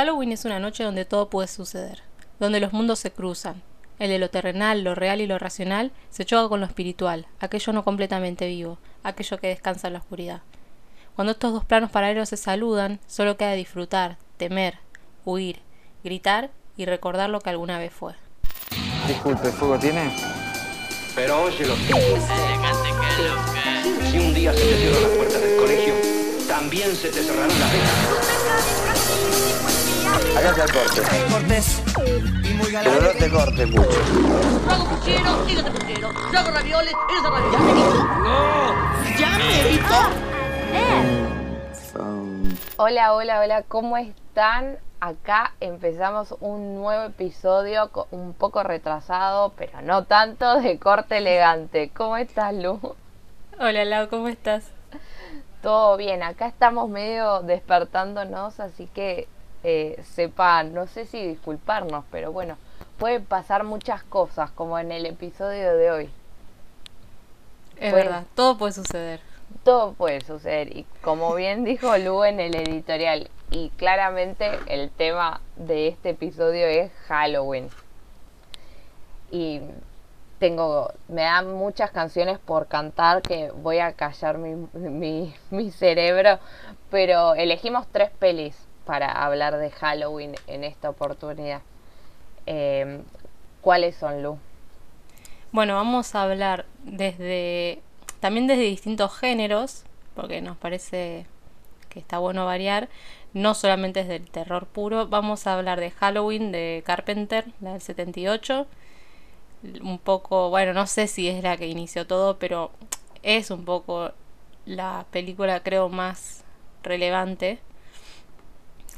Halloween es una noche donde todo puede suceder, donde los mundos se cruzan. El de lo terrenal, lo real y lo racional se choca con lo espiritual, aquello no completamente vivo, aquello que descansa en la oscuridad. Cuando estos dos planos paralelos se saludan, solo queda disfrutar, temer, huir, gritar y recordar lo que alguna vez fue. Disculpe, ¿fuego tiene? Pero óyelo. Si un día se te cierran las puertas del colegio, también se te cerrarán las venas. Hágase al corte. Cortés y muy Pero no te corte mucho. Yo hago puchero, dígate puchero. Yo hago ravioles, eres de ravioles. ¡Ya me Um, Hola, hola, hola, ¿cómo están? Acá empezamos un nuevo episodio un poco retrasado, pero no tanto, de corte elegante. ¿Cómo estás, Lu? Hola Lau, ¿cómo estás? Todo bien, acá estamos medio despertándonos, así que eh, sepan, no sé si disculparnos, pero bueno, pueden pasar muchas cosas, como en el episodio de hoy. Es verdad, todo puede suceder. Todo puede suceder y como bien dijo Lu en el editorial y claramente el tema de este episodio es Halloween y tengo me dan muchas canciones por cantar que voy a callar mi, mi, mi cerebro pero elegimos tres pelis para hablar de Halloween en esta oportunidad Eh, ¿cuáles son Lu? Bueno, vamos a hablar desde también desde distintos géneros, porque nos parece que está bueno variar, no solamente desde el terror puro. Vamos a hablar de Halloween de Carpenter, la del 78. Un poco, bueno, no sé si es la que inició todo, pero es un poco la película creo más relevante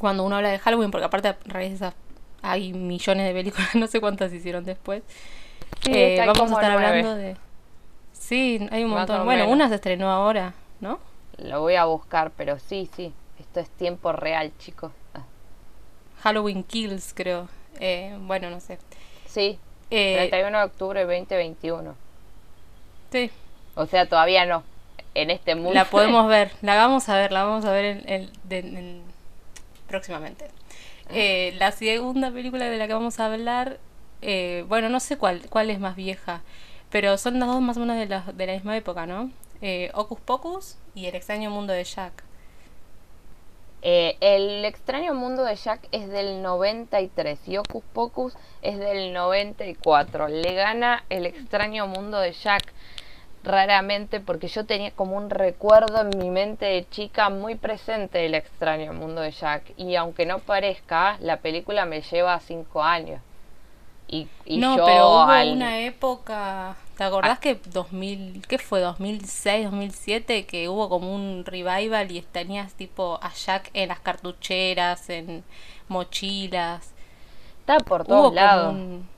cuando uno habla de Halloween, porque aparte a raíz de esas hay millones de películas, no sé cuántas hicieron después. Sí, Eh, vamos a estar hablando de... Sí, hay un montón. Bueno, menos. una se estrenó ahora, ¿no? Lo voy a buscar, pero sí, sí, esto es tiempo real, chicos. Ah, Halloween Kills, creo. Eh, bueno, no sé. Sí, Eh, 31 de octubre de 2021. sí, O sea, todavía no. En este mundo. la podemos ver. La vamos a ver, la vamos a ver en, en- en- próximamente. Eh, la segunda película de la que vamos a hablar, eh, bueno, no sé cuál, cuál es más vieja, pero son las dos más o menos de la, de misma época, ¿no? Eh, Hocus Pocus y El extraño mundo de Jack. Eh, el extraño mundo de Jack es del 93 y Hocus Pocus es del 94. Le gana el extraño mundo de Jack raramente porque yo tenía como un recuerdo en mi mente de chica muy presente del extraño mundo de Jack y aunque no parezca, la película me lleva cinco años. Y, y no, yo pero hubo al- una época, ¿te acordás que 2000, qué fue, 2006, 2007, que hubo como un revival y tenías tipo a Jack en las cartucheras, en mochilas? está por todos lados. un-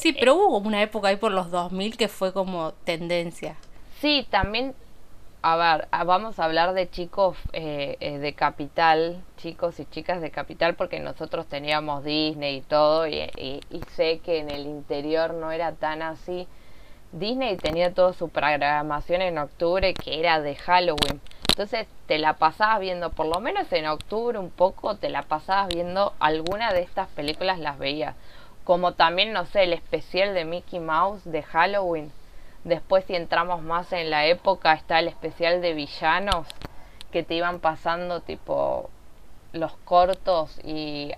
Sí, pero hubo una época ahí por los 2000 que fue como tendencia. Sí, también, a ver, a- vamos a hablar de chicos eh, eh, de capital, chicos y chicas de capital, porque nosotros teníamos Disney y todo, y, y- y sé que en el interior no era tan así. Disney tenía toda su programación en octubre que era de Halloween. Entonces te la pasabas viendo, por lo menos en octubre un poco, te la pasabas viendo alguna de estas películas las veías. Como también, no sé, el especial de Mickey Mouse de Halloween. Después si entramos más en la época está el especial de villanos que te iban pasando tipo los cortos y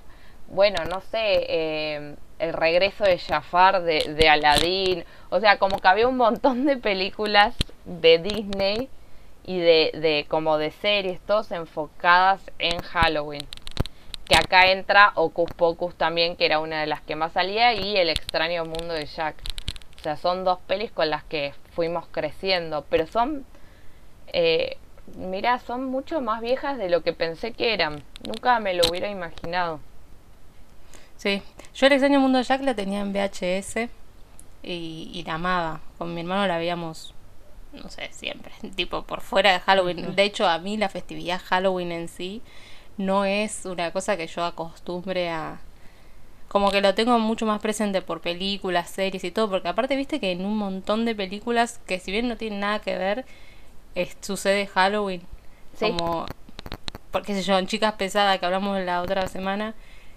bueno, no sé, eh, el regreso de Jafar de, de Aladdin. O sea, como que había un montón de películas de Disney y de, de como de series, todas enfocadas en Halloween. Que acá entra Ocus Pocus también, que era una de las que más salía, y El extraño mundo de Jack. O sea, son dos pelis con las que fuimos creciendo, pero son, eh, mira, son mucho más viejas de lo que pensé que eran. Nunca me lo hubiera imaginado. Sí, yo el extraño mundo de Jack la tenía en VHS y, y la amaba. Con mi hermano la veíamos, no sé, siempre, tipo por fuera de Halloween. De hecho, a mí la festividad Halloween en sí no es una cosa que yo acostumbre a... Como que lo tengo mucho más presente por películas, series y todo, porque aparte viste que en un montón de películas que si bien no tienen nada que ver, es- sucede Halloween. Sí. Como porque sé yo, en Chicas Pesadas que hablamos la otra semana,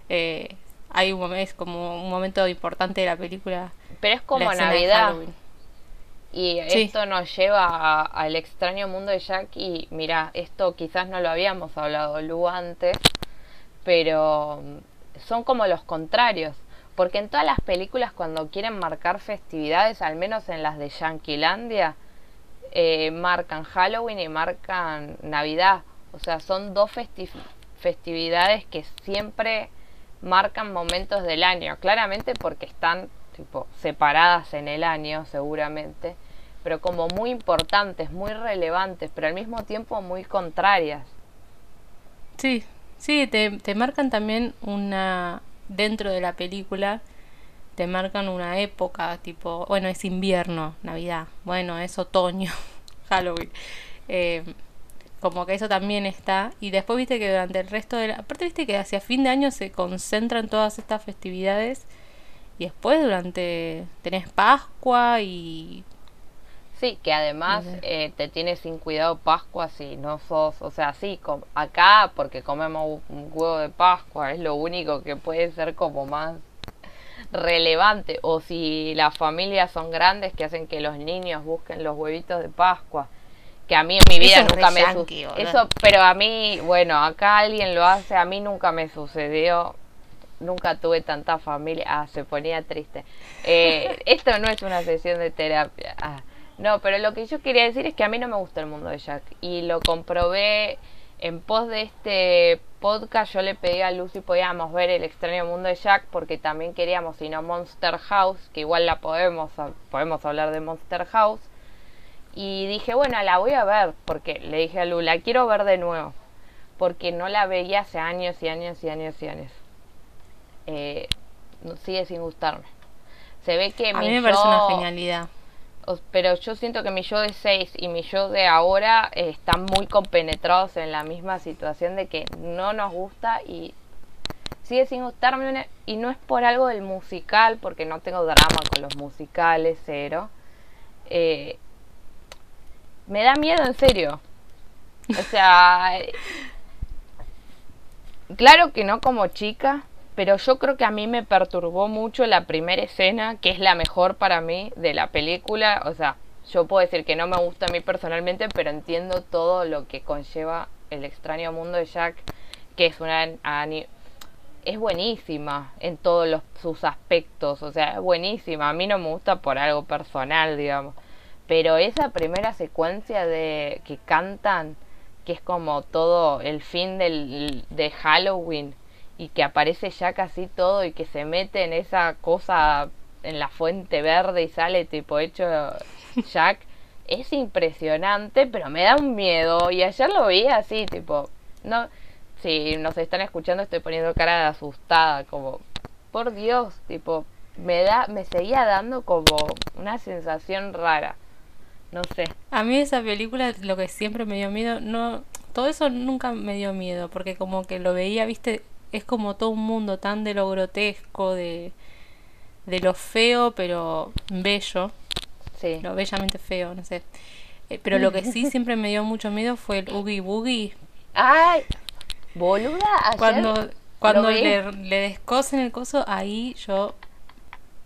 eh, hay un momento, es como un momento importante de la película. Pero es como Navidad. Y Sí. esto nos lleva al extraño mundo de Jack y mira, esto quizás no lo habíamos hablado Lu antes, pero mm, son como los contrarios. Porque en todas las películas cuando quieren marcar festividades, al menos en las de Yanquilandia, eh, marcan Halloween y marcan Navidad. O sea, son dos festi- festividades que siempre marcan momentos del año. Claramente porque están tipo separadas en el año, seguramente, pero como muy importantes, muy relevantes, pero al mismo tiempo muy contrarias. Sí, sí, te, te marcan también una, dentro de la película, te marcan una época, tipo, bueno, es invierno, Navidad, bueno, es otoño, Halloween. Eh, como que eso también está. Y después viste que durante el resto de la... Aparte viste que hacia fin de año se concentran todas estas festividades. Y después durante... Tenés Pascua y... Sí, que además eh, te tienes sin cuidado Pascua si no sos, o sea, sí, acá porque comemos un huevo de Pascua, es lo único que puede ser como más relevante. O si las familias son grandes que hacen que los niños busquen los huevitos de Pascua. Que a mí en mi vida Eso nunca me yankee, su- boludo. Eso, pero a mí, bueno, acá alguien lo hace, a mí nunca me sucedió. Nunca tuve tanta familia. Ah, se ponía triste. Eh, esto no es una sesión de terapia. Ah, no, pero lo que yo quería decir es que a mí no me gusta el mundo de Jack. Y lo comprobé en pos de este podcast. Yo le pedí a Lucy podíamos ver el extraño mundo de Jack porque también queríamos, si no, Monster House, que igual la podemos, podemos hablar de Monster House. Y dije, bueno, la voy a ver, porque le dije a Lu, la quiero ver de nuevo, porque no la veía hace años y años y años y años. Eh, sigue sin gustarme. Se ve que A mi mí me parece una yo- genialidad. pero yo siento que mi yo de 6 y mi yo de ahora eh, están muy compenetrados en la misma situación de que no nos gusta y sigue sin gustarme una- y no es por algo del musical porque no tengo drama con los musicales cero Eh, me da miedo en serio o sea claro que no como chica pero yo creo que a mí me perturbó mucho la primera escena, que es la mejor para mí de la película. O sea, yo puedo decir que no me gusta a mí personalmente, pero entiendo todo lo que conlleva el extraño mundo de Jack, que es una es buenísima en todos los, sus aspectos, o sea, es buenísima. A mí no me gusta por algo personal, digamos. Pero esa primera secuencia de que cantan, que es como todo el fin del, de Halloween, y que aparece Jack así todo y que se mete en esa cosa en la fuente verde y sale tipo hecho Jack es impresionante pero me da un miedo. Y ayer lo vi así tipo no si nos están escuchando estoy poniendo cara de asustada como por Dios tipo me da me seguía dando como una sensación rara. No sé. A mí esa película lo que siempre me dio miedo, no, todo eso nunca me dio miedo, porque como que lo veía, viste, es como todo un mundo tan de lo grotesco, de, de lo feo, pero bello, sí lo bellamente feo, no sé. Eh, pero lo que sí siempre me dio mucho miedo fue el Oogie Boogie. ay boluda ayer Cuando, cuando le, le descosen el coso, ahí yo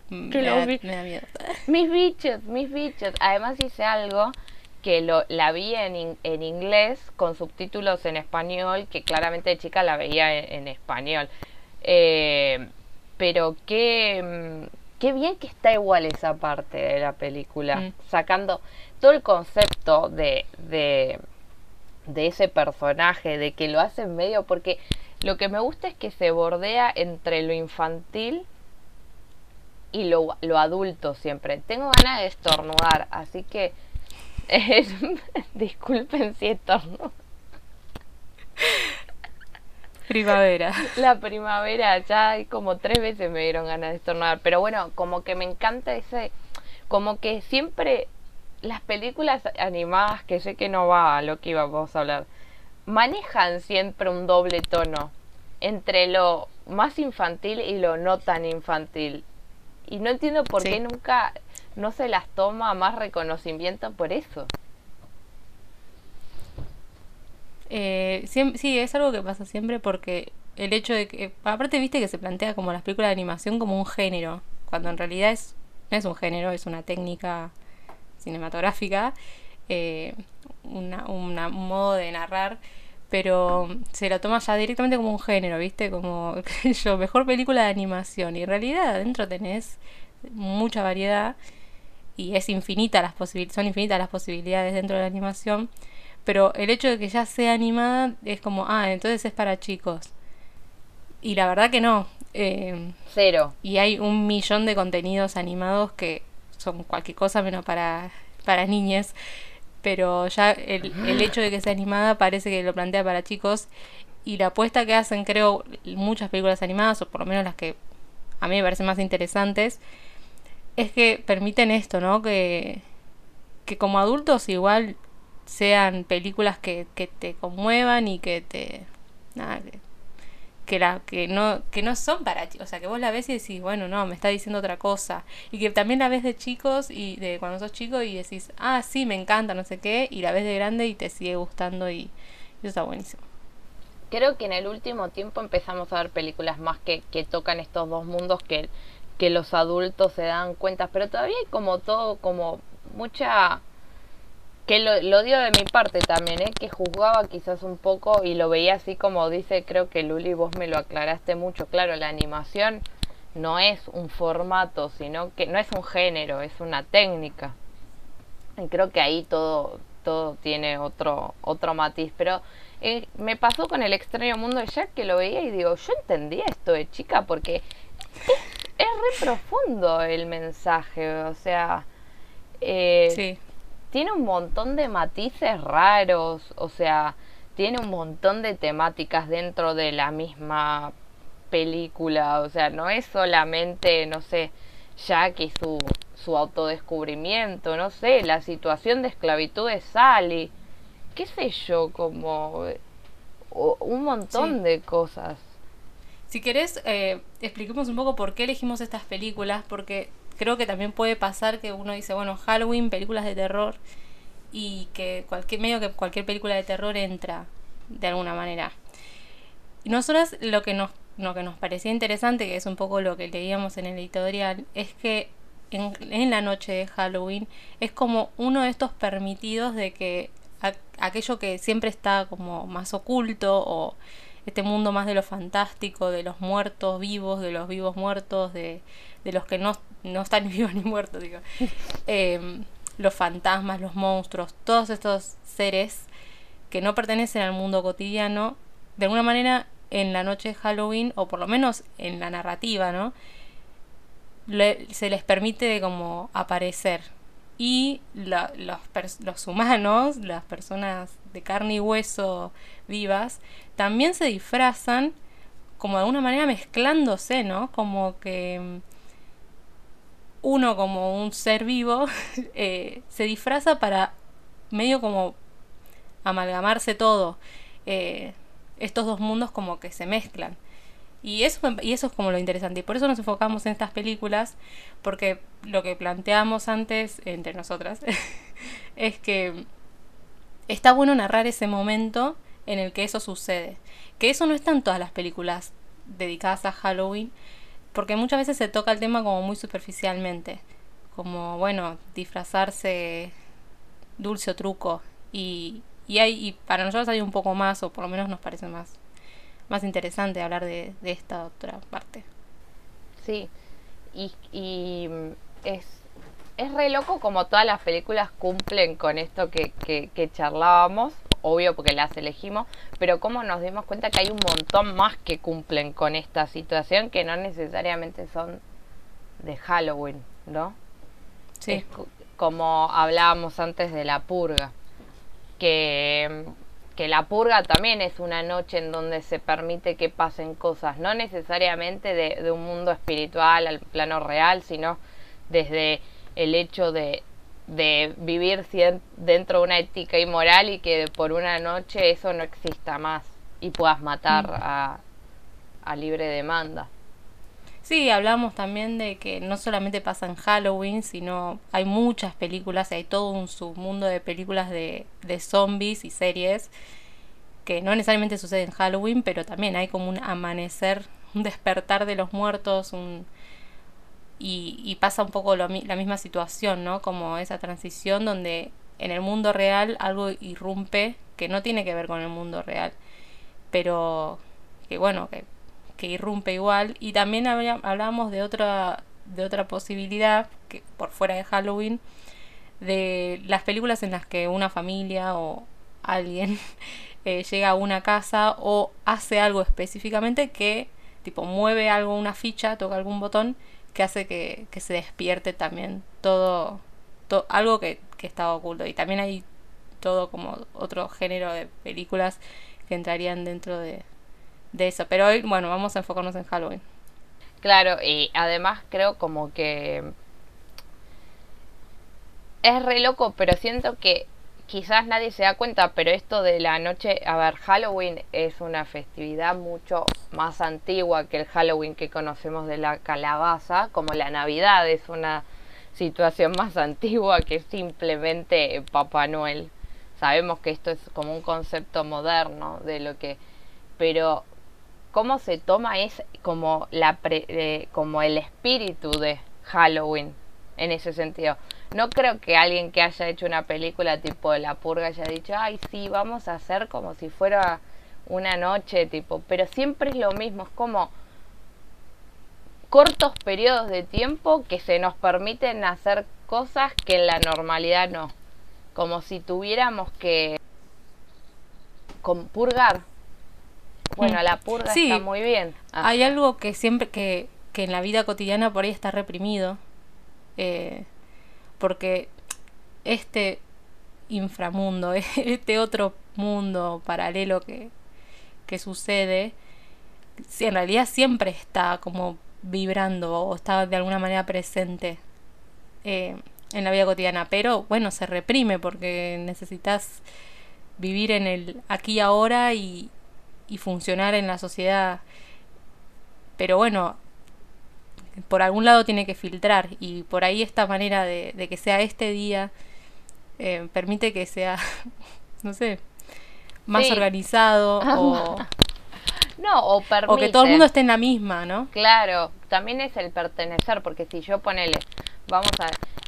me, da, me da miedo. Mis bichos, mis bichos. Además hice algo que lo, la vi en, en inglés con subtítulos en español, que claramente de chica la veía en, en español. Eh, pero qué, mm, qué bien que está igual esa parte de la película, Mm. sacando todo el concepto de, de, de ese personaje, de que lo hace en medio, porque lo que me gusta es que se bordea entre lo infantil y lo, lo adulto siempre. Tengo ganas de estornudar, así que disculpen si estornudo. Primavera. La primavera ya hay como tres veces me dieron ganas de estornudar, pero bueno, como que me encanta ese, como que siempre las películas animadas, que sé que no va a lo que íbamos a hablar, manejan siempre un doble tono entre lo más infantil y lo no tan infantil. Y no entiendo por Sí. qué nunca no se las toma más reconocimiento por eso. Eh, sí, es algo que pasa siempre porque el hecho de que, aparte viste que se plantea como las películas de animación como un género, cuando en realidad es, no es un género, es una técnica cinematográfica, eh, una, una- un modo de narrar, pero se lo toma ya directamente como un género, viste, como yo, mejor película de animación, y en realidad adentro tenés mucha variedad y es infinita las posibil- son infinitas las posibilidades dentro de la animación, pero el hecho de que ya sea animada es como, ah, entonces es para chicos. Y la verdad que no. eh, Cero. y hay un millón de contenidos animados que son cualquier cosa menos para, para niñas. Pero ya el, el hecho de que sea animada parece que lo plantea para chicos. Y la apuesta que hacen, creo, muchas películas animadas, o por lo menos las que a mí me parecen más interesantes, es que permiten esto, ¿no? Que, que como adultos igual sean películas que, que te conmuevan y que te... Nada, que, que, la, que, no, que no son para chicos. O sea, que vos la ves y decís, bueno, no, me está diciendo otra cosa. Y que también la ves de chicos y de cuando sos chico y decís, ah, sí, me encanta, no sé qué. Y la ves de grande y te sigue gustando y eso está buenísimo. Creo que en el último tiempo empezamos a ver películas más que, que tocan estos dos mundos que, que los adultos se dan cuenta, pero todavía hay como todo, como mucha... Que lo, lo digo de mi parte también, ¿eh? que juzgaba quizás un poco y lo veía así como dice, creo que Luli, vos me lo aclaraste mucho, claro, la animación no es un formato, sino que no es un género, es una técnica. Y creo que ahí todo, todo tiene otro, otro matiz, pero eh, me pasó con el extraño mundo de Jack que lo veía y digo, yo entendía esto de chica porque es, re profundo el mensaje, o sea, eh, Sí. tiene un montón de matices raros, o sea, tiene un montón de temáticas dentro de la misma película, o sea, no es solamente, no sé, Jack y su, su autodescubrimiento, no sé, la situación de esclavitud de Sally, qué sé yo, como un montón Sí. de cosas. Si querés, eh, expliquemos un poco por qué elegimos estas películas, porque creo que también puede pasar que uno dice, bueno, Halloween, películas de terror, y que cualquier medio que cualquier película de terror entra de alguna manera. Y nosotras lo que nos, lo que nos parecía interesante, que es un poco lo que leíamos en el editorial, es que en, en la noche de Halloween es como uno de estos permitidos de que aquello que siempre está como más oculto o este mundo más de lo fantástico, de los muertos vivos, de los vivos muertos, de, de los que no, no están vivos ni muertos, digo. Em, los fantasmas, los monstruos, todos estos seres que no pertenecen al mundo cotidiano, de alguna manera en la noche de Halloween, o por lo menos en la narrativa, ¿no? Le- se les permite como aparecer. Y la- los, los humanos, las personas de carne y hueso vivas, también se disfrazan como de alguna manera mezclándose, ¿no? Como que mm, uno como un ser vivo eh, se disfraza para medio como amalgamarse todo. Eh, estos dos mundos como que se mezclan. Y eso, y eso es como lo interesante. Y por eso nos enfocamos en estas películas, porque lo que planteamos antes entre nosotras es que está bueno narrar ese momento en el que eso sucede. Que eso no está en todas las películas dedicadas a Halloween, porque muchas veces se toca el tema como muy superficialmente. Como, bueno, disfrazarse dulce o truco. Y, y, hay, y para nosotros hay un poco más, o por lo menos nos parece más, más interesante hablar de, de esta otra parte. Sí, y, y mm, es, es re loco como todas las películas cumplen con esto que, que, que charlábamos, obvio porque las elegimos, pero como nos dimos cuenta que hay un montón más que cumplen con esta situación que no necesariamente son de Halloween, ¿no? Sí, Es co- como hablábamos antes de la purga, que, que la purga también es una noche en donde se permite que pasen cosas, no necesariamente de, de un mundo espiritual al plano real, sino desde el hecho de, de vivir dentro de una ética y moral y que por una noche eso no exista más y puedas matar a, a libre demanda. Sí, hablamos también de que no solamente pasa en Halloween, sino hay muchas películas, hay todo un submundo de películas de, de zombies y series que no necesariamente sucede en Halloween, pero también hay como un amanecer, un despertar de los muertos, un... Y, pasa un poco lo la misma situación, ¿no? Como esa transición donde en el mundo real algo irrumpe que no tiene que ver con el mundo real, pero que bueno, que, que irrumpe igual. Y también hablábamos de otra, de otra posibilidad, que por fuera de Halloween, de las películas en las que una familia o alguien eh, llega a una casa o hace algo específicamente que tipo mueve algo, una ficha, toca algún botón que hace que, que se despierte también todo, to- algo que, que estaba oculto. Y también hay todo como otro género de películas que entrarían dentro de, de eso. Pero hoy, bueno, vamos a enfocarnos en Halloween. Claro, y además creo como que es re loco, pero siento que quizás nadie se da cuenta, pero esto de la noche, a ver, Halloween es una festividad mucho más antigua que el Halloween que conocemos de la calabaza, como la Navidad es una situación más antigua que simplemente Papá Noel. Sabemos que esto es como un concepto moderno de lo que, pero cómo se toma es como la pre- eh, como el espíritu de Halloween en ese sentido. No creo que alguien que haya hecho una película tipo La Purga haya dicho, ay, sí, vamos a hacer como si fuera una noche, tipo, pero siempre es lo mismo, es como cortos periodos de tiempo que se nos permiten hacer cosas que en la normalidad no. Como si tuviéramos que con- purgar. Bueno, Mm. la purga Sí. está muy bien. Ah, Hay algo que siempre, que, que en la vida cotidiana por ahí está reprimido. eh, porque este inframundo, este otro mundo paralelo que, que sucede, sí, en realidad siempre está como vibrando o está de alguna manera presente eh, en la vida cotidiana. Pero bueno, se reprime porque necesitas vivir en el aquí y ahora y, y funcionar en la sociedad. Pero bueno, por algún lado tiene que filtrar y por ahí esta manera de, de que sea este día eh, permite que sea, no sé, más Sí. organizado o, no, o permite. o que todo el mundo esté en la misma, ¿no? Claro, también es el pertenecer, porque si yo ponele, vamos a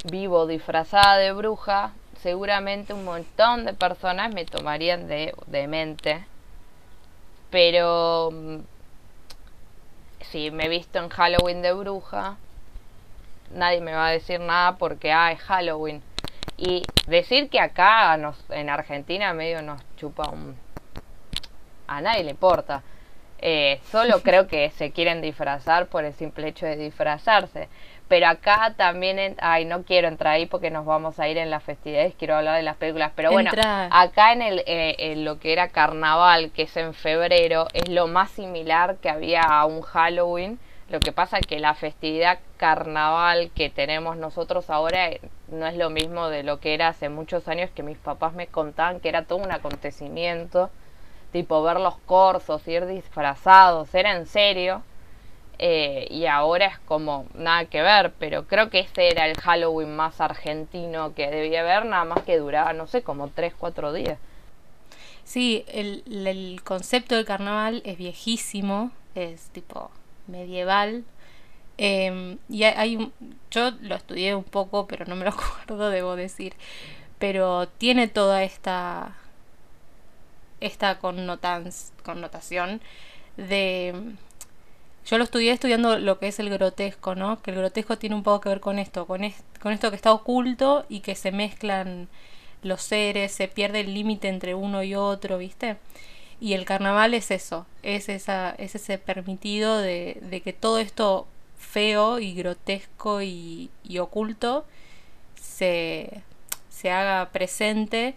vivo disfrazada de bruja, seguramente un montón de personas me tomarían de, de mente. Pero mm, si me he visto en Halloween de bruja, nadie me va a decir nada porque ah, es Halloween. Y decir que acá nos, en Argentina medio nos chupa un... A nadie le importa. Eh, solo creo que se quieren disfrazar por el simple hecho de disfrazarse. Pero acá también, en- ay, no quiero entrar ahí porque nos vamos a ir en las festividades, quiero hablar de las películas. Pero bueno, Entra. acá en, el, eh, en lo que era carnaval, que es en febrero, es lo más similar que había a un Halloween. Lo que pasa que la festividad carnaval que tenemos nosotros ahora eh, no es lo mismo de lo que era hace muchos años que mis papás me contaban que era todo un acontecimiento tipo ver los corsos, ir disfrazados, era en serio. Eh, y ahora es como nada que ver, pero creo que ese era el Halloween más argentino que debía haber, nada más que duraba, no sé, como 3, 4 días. Sí, el, el concepto del carnaval es viejísimo, es tipo medieval. eh, y hay- yo lo estudié un poco, pero no me lo acuerdo, debo decir. Pero tiene toda esta esta connotación de yo lo estudié estudiando lo que es el grotesco, ¿no? Que el grotesco tiene un poco que ver con esto, con, con esto que está oculto y que se mezclan los seres, se pierde el límite entre uno y otro, ¿viste? Y el carnaval es eso, es, esa, es ese permitido de, de que todo esto feo y grotesco y, y oculto se, se haga presente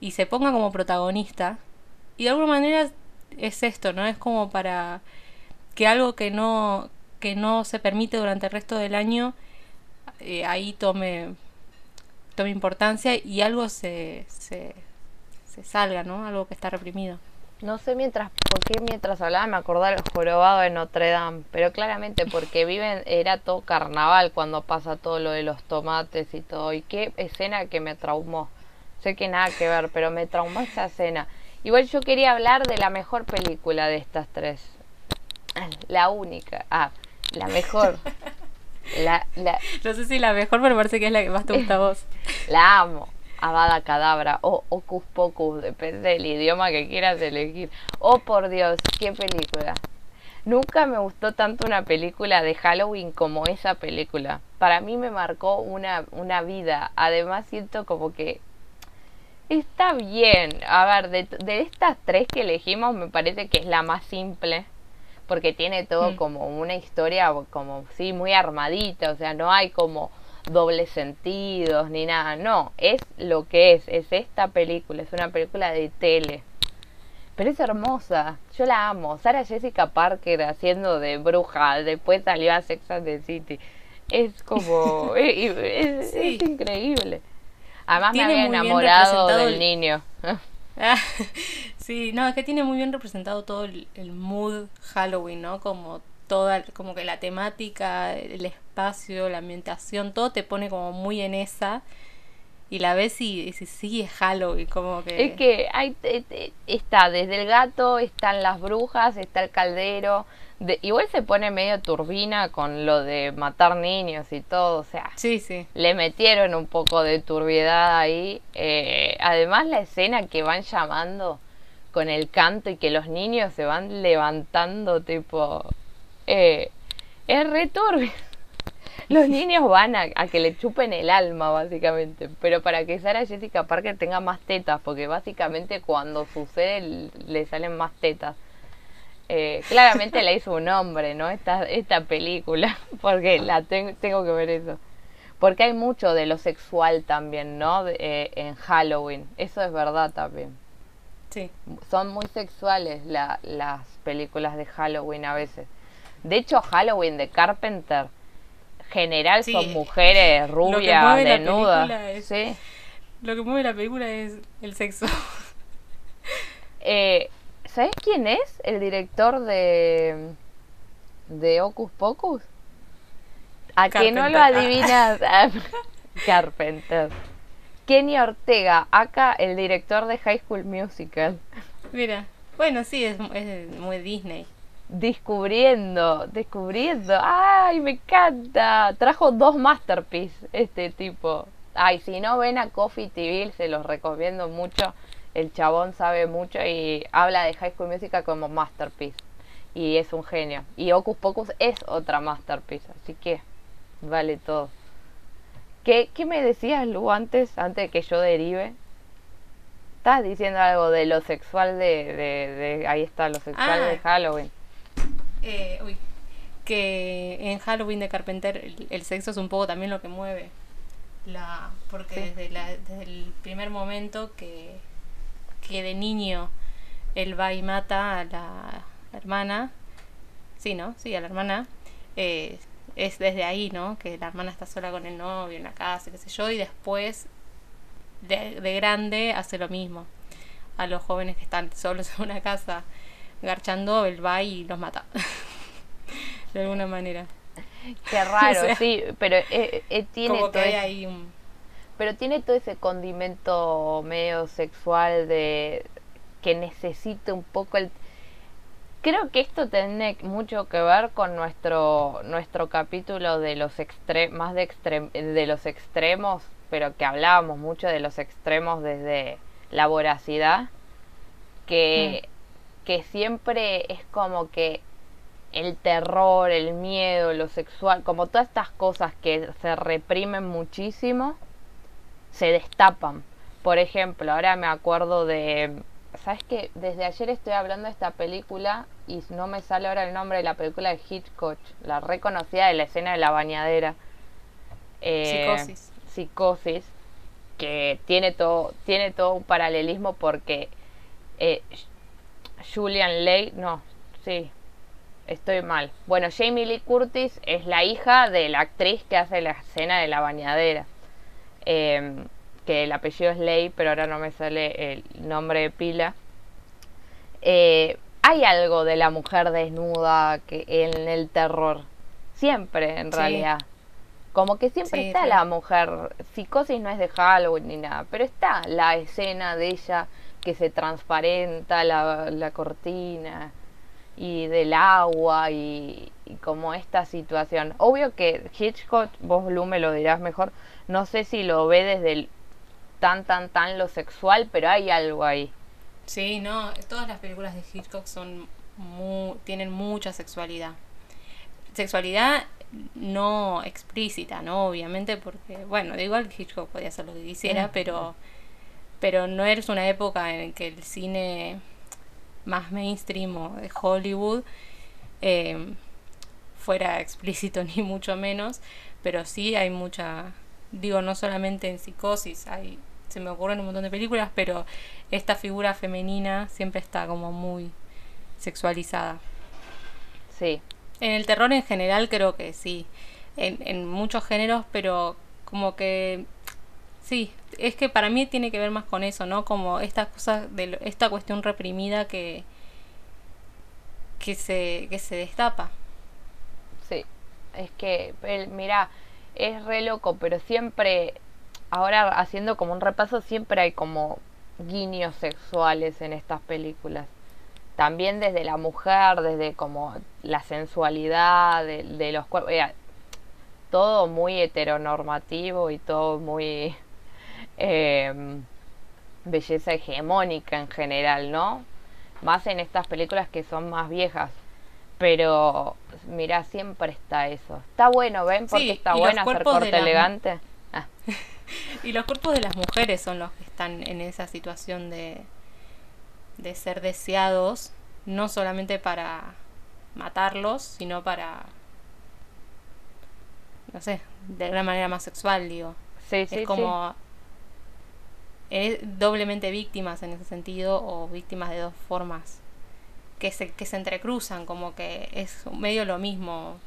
y se ponga como protagonista. Y de alguna manera es esto, ¿no? Es como para que algo que no, que no se permite durante el resto del año, eh, ahí tome, tome importancia y algo se, se, se salga, ¿no? Algo que está reprimido. No sé mientras, por qué mientras hablaba me acordaba del jorobado de Notre Dame, pero claramente porque viven, era todo carnaval cuando pasa todo lo de los tomates y todo, y qué escena que me traumó. Sé que nada que ver, pero me traumó esa escena. Igual yo quería hablar de la mejor película de estas tres. La única. Ah, la mejor. La, la, No sé si la mejor, pero parece que es la que más te gusta a vos. la amo. Avada Cadabra o Ocus Pocus, depende del idioma que quieras elegir. Oh, por Dios, qué película. Nunca me gustó tanto una película de Halloween como esa película. Para mí me marcó una, una vida. Además siento como que está bien. A ver, de, de estas tres que elegimos me parece que es la más simple. Porque tiene todo Mm. como una historia como, sí, muy armadita. O sea, no hay como dobles sentidos ni nada. No, es lo que es. Es esta película. Es una película de tele. Pero es hermosa, yo la amo. Sara Jessica Parker haciendo de bruja, después salió a Sex and the City. Es como. es, es- Sí. es increíble. Además me había enamorado del el- niño. Ah, sí, no, es que tiene muy bien representado todo el, el mood Halloween, ¿no? Como toda, como que la temática, el espacio, la ambientación, todo te pone como muy en esa. Y la ves y dices, sí, es Halloween, como que... Es que hay, te- te- está desde el gato, están las brujas, está el caldero. De, igual se pone medio turbina con lo de matar niños y todo. O sea, Sí, sí. le metieron un poco de turbiedad ahí. Eh, además la escena que van llamando con el canto y que los niños se van levantando tipo... eh, es re turbio. Los niños van a, a que le chupen el alma, básicamente. Pero para que Sara Jessica Parker tenga más tetas, porque básicamente cuando sucede le salen más tetas. Eh, claramente la hizo un hombre, ¿no? Esta, esta película, porque la ten- tengo que ver eso. Porque hay mucho de lo sexual también, ¿no? De- eh, en Halloween. Eso es verdad también. Sí. Son muy sexuales la- las películas de Halloween a veces. De hecho, Halloween de Carpenter, general Sí, son mujeres rubias, desnudas. es- Sí. Lo que mueve la película es el sexo. Eh, ¿Sabes quién es el director de, de Hocus Pocus? A que no lo adivinas. Carpenter. Kenny Ortega, acá el director de High School Musical. Mira. Bueno, sí, es, es muy Disney. Descubriendo, descubriendo. ¡Ay, me encanta! Trajo dos masterpieces este tipo. Ay, si no ven a Coffee TV, se los recomiendo mucho. El chabón sabe mucho y habla de High School Musical como masterpiece. Y es un genio. Y Ocus Pocus es otra masterpiece. Así que vale todo. ¿Qué, qué me decías, Lu, antes, antes de que yo derive? Estás diciendo algo de lo sexual de, de, de- ahí está, lo sexual Ah. de Halloween. Eh, uy, que en Halloween de Carpenter el, el sexo es un poco también lo que mueve. La, porque Sí. desde, la, desde el primer momento que, que de niño él va y mata a la hermana, sí, ¿no? Sí, a la hermana, eh, es desde ahí, ¿no? Que la hermana está sola con el novio en la casa, qué sé yo, y después de, de grande hace lo mismo. A los jóvenes que están solos en una casa garchando, él va y los mata. de alguna manera. Qué raro, O sea, sí, pero eh, eh, tiene Como que todo hay un... pero tiene todo ese condimento medio sexual de que necesita un poco el creo que esto tiene mucho que ver con nuestro nuestro capítulo de los extre más de extrem- de los extremos pero que hablábamos mucho de los extremos desde la voracidad que que siempre es como que el terror, el miedo, lo sexual, como todas estas cosas que se reprimen muchísimo, se destapan. Por ejemplo, ahora me acuerdo de... ¿Sabes qué? Desde ayer estoy hablando de esta película y no me sale ahora el nombre de la película de Hitchcock, la reconocida de la escena de la bañadera. Eh, Psicosis. Psicosis, que tiene todo, tiene todo un paralelismo porque eh, Julian Leigh, no, sí, estoy mal. Bueno, Jamie Lee Curtis es la hija de la actriz que hace la escena de la bañadera. Eh, que el apellido es Leigh, pero ahora no me sale el nombre de pila. Eh, hay algo de la mujer desnuda que en el terror. Siempre, en Sí. realidad. Como que siempre Sí, está sí. la mujer. Psicosis no es de Halloween ni nada, pero está la escena de ella que se transparenta la, la cortina y del agua y, y como esta situación. Obvio que Hitchcock, vos Lu me lo dirás mejor, no sé si lo ve desde el tan tan tan lo sexual, pero hay algo ahí. Sí, no, todas las películas de Hitchcock son mu- tienen mucha sexualidad. Sexualidad no explícita, ¿no? Obviamente, porque, bueno, de igual Hitchcock podía hacer lo que quisiera, pero, pero no es una época en que el cine más mainstream o de Hollywood eh, fuera explícito ni mucho menos, pero sí hay mucha, digo, no solamente en psicosis, hay, se me ocurren un montón de películas, pero esta figura femenina siempre está como muy sexualizada. Sí, En el terror en general creo que sí, en, en muchos géneros, pero como que sí, es que para mí tiene que ver más con eso, ¿no? Como esta cosa de esta cuestión reprimida que que se que se destapa. Sí, es que, mira, es re loco, pero siempre, ahora haciendo como un repaso, siempre hay como guiños sexuales en estas películas. También desde la mujer, desde como la sensualidad de, de los cuerpos. eh, todo muy heteronormativo y todo muy eh, belleza hegemónica en general, ¿no? Más en estas películas que son más viejas. Pero, mira, siempre está eso. Está bueno, ¿ven? Porque Sí, está bueno hacer corte mu- elegante. Ah, Y los cuerpos de las mujeres son los que están en esa situación de, de ser deseados, no solamente para matarlos, sino para, no sé, de una manera más sexual, digo. sí, sí, sí. es como es doblemente víctimas en ese sentido o víctimas de dos formas que se, que se entrecruzan, como que es medio lo mismo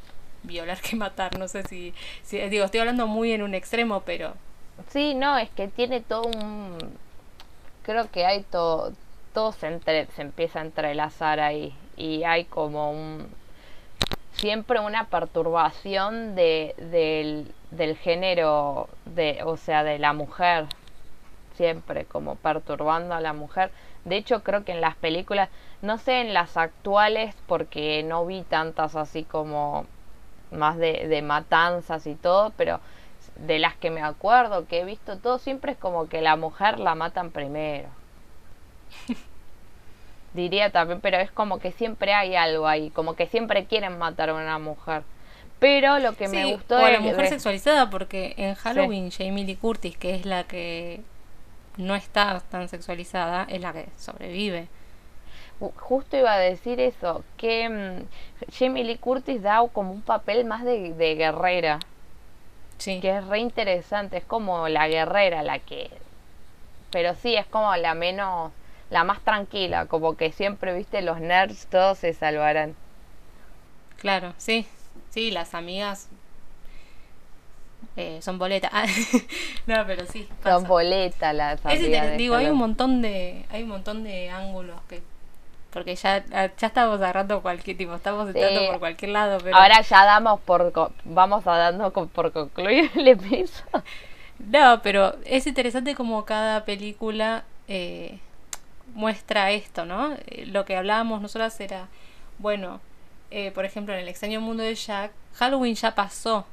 violar que matar, no sé si, si digo, estoy hablando muy en un extremo, pero Sí, no, es que tiene todo un... Creo que hay todo... Todo se, entre- se empieza a entrelazar ahí. Y hay como un... Siempre una perturbación de, del, del género, de, o sea, de la mujer. Siempre como perturbando a la mujer. De hecho, creo que en las películas, no sé en las actuales, porque no vi tantas así como más de, de matanzas y todo, pero de las que me acuerdo, que he visto todo, siempre es como que la mujer la matan primero. Diría también, pero es como que siempre hay algo ahí, como que siempre quieren matar a una mujer. Pero lo que me gustó o a la mujer de- sexualizada, porque en Halloween Jamie Lee Curtis, que es la que no está tan sexualizada, es la que sobrevive. Ju- Justo iba a decir eso, que mm, Jamie Lee Curtis da como un papel más de, de guerrera, Sí. que es re interesante, es como la guerrera la que... Pero sí, es como la menos, la más tranquila, como que siempre, viste, los nerds todos se salvarán. Claro, sí. Sí, las amigas eh, son boletas. Ah, no, pero sí. Son boletas las digo, hay un montón de hay un montón de ángulos que porque ya ya estamos agarrando cualquier tipo, estamos entrando Sí. por cualquier lado, pero Ahora ya damos por, vamos a dando por concluir el episodio. No, pero es interesante como cada película eh, muestra esto, ¿no? Eh, Lo que hablábamos nosotras era, bueno, eh, por ejemplo, en el extraño mundo de Jack, Halloween ya pasó.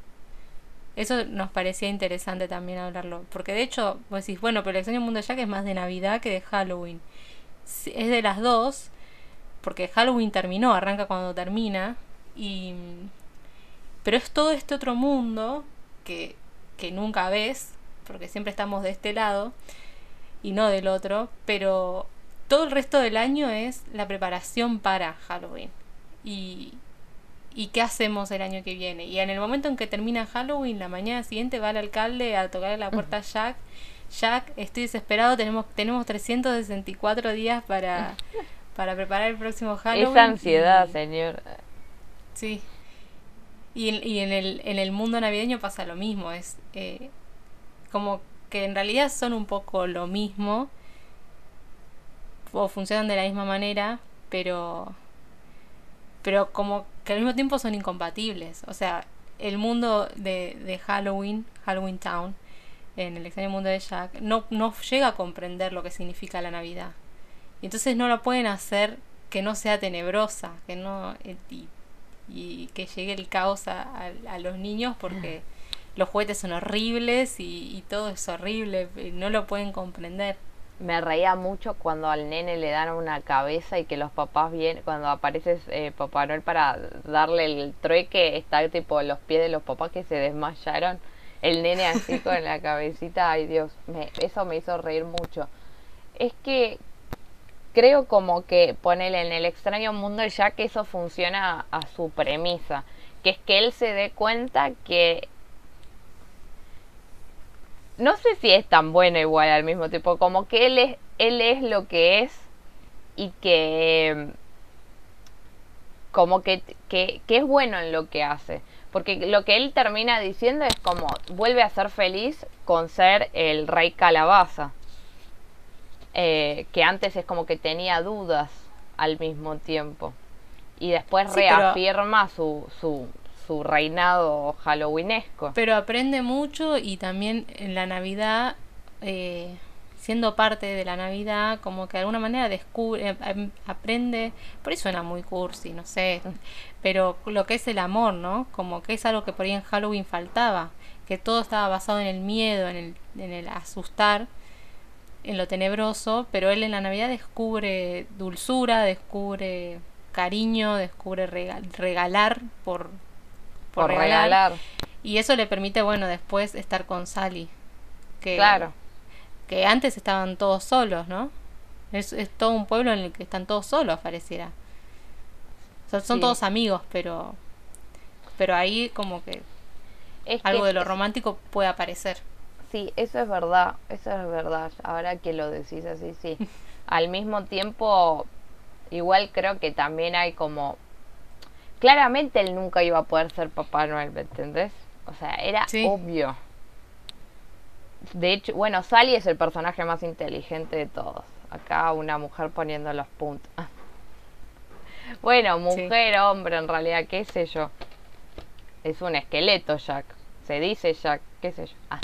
Eso nos parecía interesante también hablarlo, porque de hecho, vos decís, bueno, pero el extraño mundo de Jack es más de Navidad que de Halloween. Es de las dos, porque Halloween terminó, arranca cuando termina, y pero es todo este otro mundo que, que nunca ves, porque siempre estamos de este lado y no del otro, pero todo el resto del año es la preparación para Halloween. Y, y qué hacemos el año que viene. Y en el momento en que termina Halloween, la mañana siguiente va el alcalde a tocarle la puerta a Jack. Jack, estoy desesperado, tenemos, tenemos 364 días para, para preparar el próximo Halloween. Esa ansiedad, y- señor. Sí. Y, y en, el, en el mundo navideño pasa lo mismo. Es eh, como que en realidad son un poco lo mismo. O funcionan de la misma manera. Pero. Pero como que al mismo tiempo son incompatibles. O sea, el mundo de, de Halloween, Halloween Town, en el extraño mundo de Jack, no, no llega a comprender lo que significa la Navidad. Y entonces no la pueden hacer que no sea tenebrosa, que no eh, y, y que llegue el caos a, a- a los niños porque los juguetes son horribles y, y todo es horrible, y no lo pueden comprender. Me reía mucho cuando al nene le dan una cabeza y que los papás vienen, cuando aparece eh, Papá Noel para darle el trueque, está tipo los pies de los papás que se desmayaron. El nene así con la cabecita, ay Dios, me, eso me hizo reír mucho. Es que creo como que ponele en el extraño mundo de Jack eso funciona a, a su premisa, que es que él se dé cuenta que no sé si es tan bueno igual al mismo tiempo, como que él es, él es lo que es y que como que, que, que es bueno en lo que hace. Porque lo que él termina diciendo es como vuelve a ser feliz con ser el rey calabaza. Eh, que antes es como que tenía dudas al mismo tiempo. Y después Sí, pero- reafirma su, su, su reinado halloweenesco. Pero aprende mucho y también en la Navidad, eh, siendo parte de la Navidad, como que de alguna manera descubre, eh, em- aprende, por ahí suena muy cursi, no sé, pero lo que es el amor, ¿no? Como que es algo que por ahí en Halloween faltaba, que todo estaba basado en el miedo, en el, en el asustar, en lo tenebroso, pero él en la Navidad descubre dulzura, descubre cariño, descubre rega- regalar por, por regalar. y eso le permite, bueno, después estar con Sally. Que, Claro. Que antes estaban todos solos, ¿no? Es, es todo un pueblo en el que están todos solos, pareciera. Son, son Sí. todos amigos, pero pero ahí como que Es algo que- de lo romántico puede aparecer. Sí, eso es verdad, eso es verdad. Ahora que lo decís así, sí. Al mismo tiempo, igual creo que también hay como... Claramente él nunca iba a poder ser Papá Noel, ¿me entendés? O sea, era Sí. obvio. De hecho, bueno, Sally es el personaje más inteligente de todos. Acá una mujer poniendo los puntos. Bueno, mujer, hombre, en realidad, qué sé yo. Es un esqueleto, Jack. Se dice Jack, qué sé yo. Ah,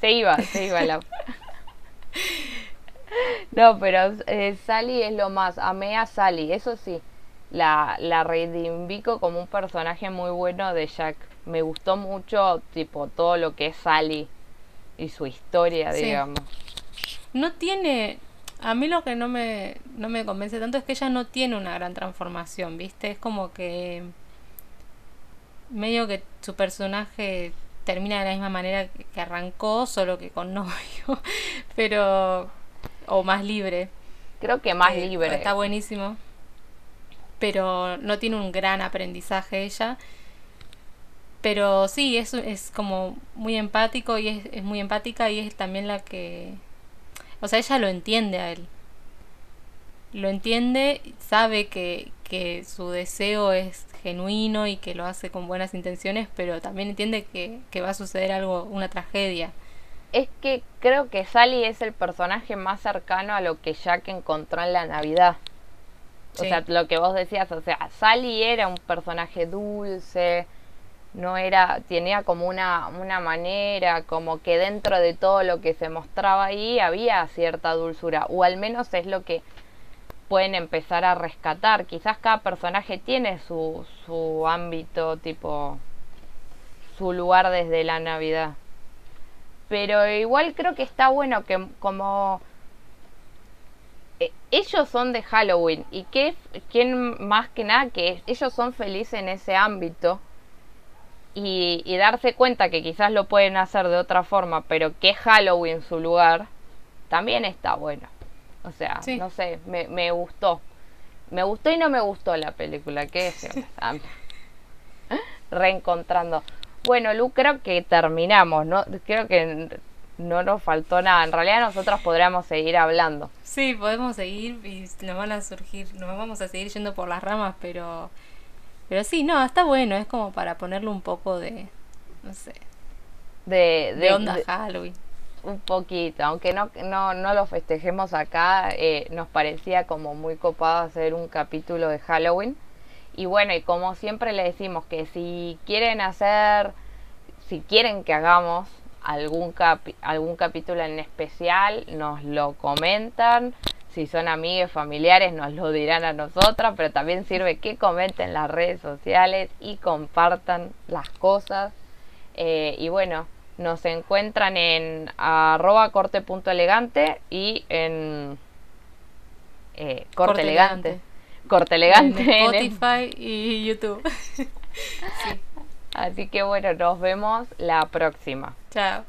se iba, se iba la... No, pero eh, Sally es lo más. Amé a Sally, eso sí. La, la reivindico como un personaje muy bueno de Jack. Me gustó mucho, tipo, todo lo que es Sally y su historia, Sí. digamos. No tiene a mí lo que no me no me convence tanto es que ella no tiene una gran transformación, ¿viste? Es como que medio que su personaje termina de la misma manera que arrancó, solo que con novio, pero o más libre. Creo que más que libre. Está buenísimo. Pero no tiene un gran aprendizaje ella. Pero sí, es, es como muy empático y es, muy empática y es también la que... O sea, ella lo entiende a él. Lo entiende, sabe que, que su deseo es genuino y que lo hace con buenas intenciones, pero también entiende que, que va a suceder algo, una tragedia. Es que creo que Sally es el personaje más cercano a lo que Jack encontró en la Navidad. O sea, lo que vos decías, o sea, Sally era un personaje dulce, no era, tenía como una, una manera, como que dentro de todo lo que se mostraba ahí había cierta dulzura, o al menos es lo que pueden empezar a rescatar. Quizás cada personaje tiene su, su ámbito, tipo, su lugar desde la Navidad. Pero igual creo que está bueno que como ellos son de Halloween y que quién más que nada que ellos son felices en ese ámbito y, y darse cuenta que quizás lo pueden hacer de otra forma, pero que es Halloween su lugar, también está bueno. O sea, Sí. no sé, me, me gustó. Me gustó y no me gustó la película, ¿qué decirles? Ah, Reencontrando. Bueno, Lu, creo que terminamos, ¿no? Creo que no nos faltó nada. En realidad nosotros podríamos seguir hablando. Sí, podemos seguir y nos van a surgir, nos vamos a seguir yendo por las ramas, pero pero sí, no, está bueno, es como para ponerle un poco de no sé, De, de, de- onda de- Halloween. un poquito, aunque no, no, no lo festejemos acá, eh, nos parecía como muy copado hacer un capítulo de Halloween. Y bueno, y como siempre le decimos que si quieren hacer, si quieren que hagamos algún, capi- algún capítulo en especial, nos lo comentan. si son amigos, familiares, nos lo dirán a nosotras, pero también sirve que comenten las redes sociales y compartan las cosas. Eh, y bueno, nos encuentran en arroba corte.elegante y en eh, corte, Corte elegante. Elegante. Corte elegante. En Spotify y YouTube. Así que bueno, nos vemos la próxima. Ciao.